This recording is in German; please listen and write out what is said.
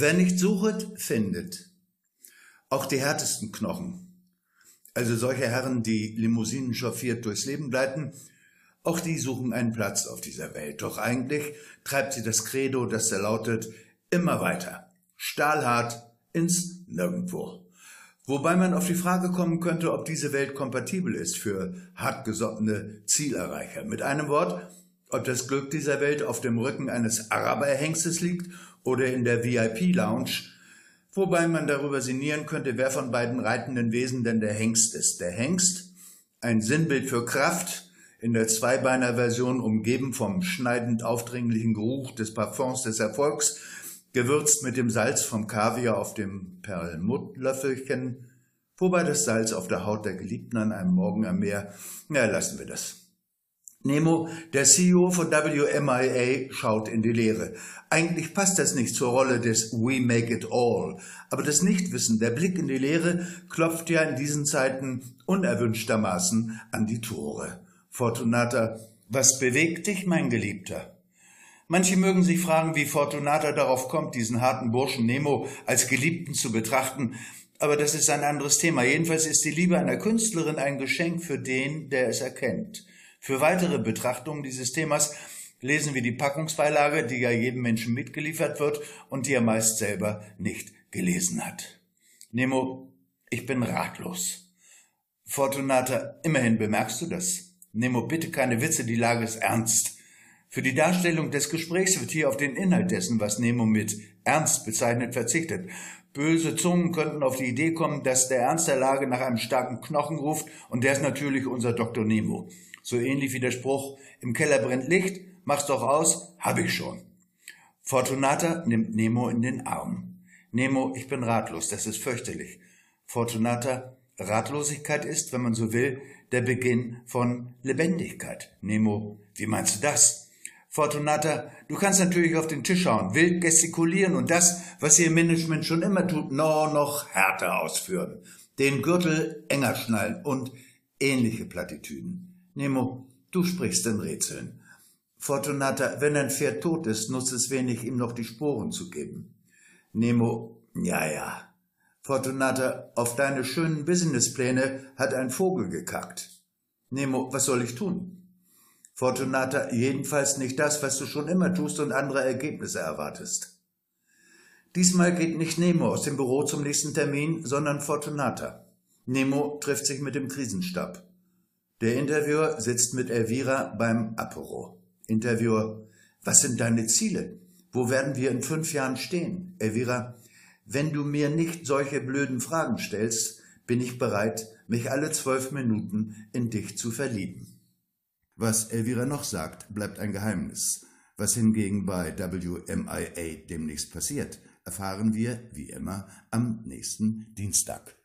Wer nicht suchet, findet. Auch die härtesten Knochen. Also solche Herren, die Limousinen chauffiert durchs Leben gleiten, auch die suchen einen Platz auf dieser Welt. Doch eigentlich treibt sie das Credo, das da lautet, immer weiter. Stahlhart ins Nirgendwo. Wobei man auf die Frage kommen könnte, ob diese Welt kompatibel ist für hartgesottene Zielerreicher. Mit einem Wort, ob das Glück dieser Welt auf dem Rücken eines Araberhengstes liegt oder in der VIP-Lounge, wobei man darüber sinnieren könnte, wer von beiden reitenden Wesen denn der Hengst ist. Der Hengst, ein Sinnbild für Kraft, in der Zweibeiner-Version umgeben vom schneidend aufdringlichen Geruch des Parfums des Erfolgs, gewürzt mit dem Salz vom Kaviar auf dem Perlmuttlöffelchen, wobei das Salz auf der Haut der Geliebten an einem Morgen am Meer, na, lassen wir das. Nemo, der CEO von WMIA, schaut in die Leere. Eigentlich passt das nicht zur Rolle des We Make It All. Aber das Nichtwissen, der Blick in die Leere, klopft ja in diesen Zeiten unerwünschtermaßen an die Tore. Fortunata, was bewegt dich, mein Geliebter? Manche mögen sich fragen, wie Fortunata darauf kommt, diesen harten Burschen Nemo als Geliebten zu betrachten, aber das ist ein anderes Thema. Jedenfalls ist die Liebe einer Künstlerin ein Geschenk für den, der es erkennt. Für weitere Betrachtungen dieses Themas lesen wir die Packungsbeilage, die ja jedem Menschen mitgeliefert wird und die er meist selber nicht gelesen hat. Nemo, ich bin ratlos. Fortunata, immerhin bemerkst du das. Nemo, bitte keine Witze, die Lage ist ernst. Für die Darstellung des Gesprächs wird hier auf den Inhalt dessen, was Nemo mit ernst bezeichnet, verzichtet. Böse Zungen könnten auf die Idee kommen, dass der Ernst der Lage nach einem starken Knochen ruft, und der ist natürlich unser Dr. Nemo. So ähnlich wie der Spruch, im Keller brennt Licht, mach's doch aus, hab ich schon. Fortunata nimmt Nemo in den Arm. Nemo, ich bin ratlos, das ist fürchterlich. Fortunata, Ratlosigkeit ist, wenn man so will, der Beginn von Lebendigkeit. Nemo, wie meinst du das? Fortunata, du kannst natürlich auf den Tisch schauen, wild gestikulieren und das, was ihr Management schon immer tut, noch, noch härter ausführen. Den Gürtel enger schnallen und ähnliche Plattitüden. Nemo, du sprichst in Rätseln. Fortunata, wenn ein Pferd tot ist, nutzt es wenig, ihm noch die Sporen zu geben. Nemo, ja, ja. Fortunata, auf deine schönen Businesspläne hat ein Vogel gekackt. Nemo, was soll ich tun? Fortunata, jedenfalls nicht das, was du schon immer tust und andere Ergebnisse erwartest. Diesmal geht nicht Nemo aus dem Büro zum nächsten Termin, sondern Fortunata. Nemo trifft sich mit dem Krisenstab. Der Interviewer sitzt mit Elvira beim Apero. Interviewer, was sind deine Ziele? Wo werden wir in fünf Jahren stehen? Elvira, wenn du mir nicht solche blöden Fragen stellst, bin ich bereit, mich alle zwölf Minuten in dich zu verlieben. Was Elvira noch sagt, bleibt ein Geheimnis. Was hingegen bei WMIA demnächst passiert, erfahren wir, wie immer, am nächsten Dienstag.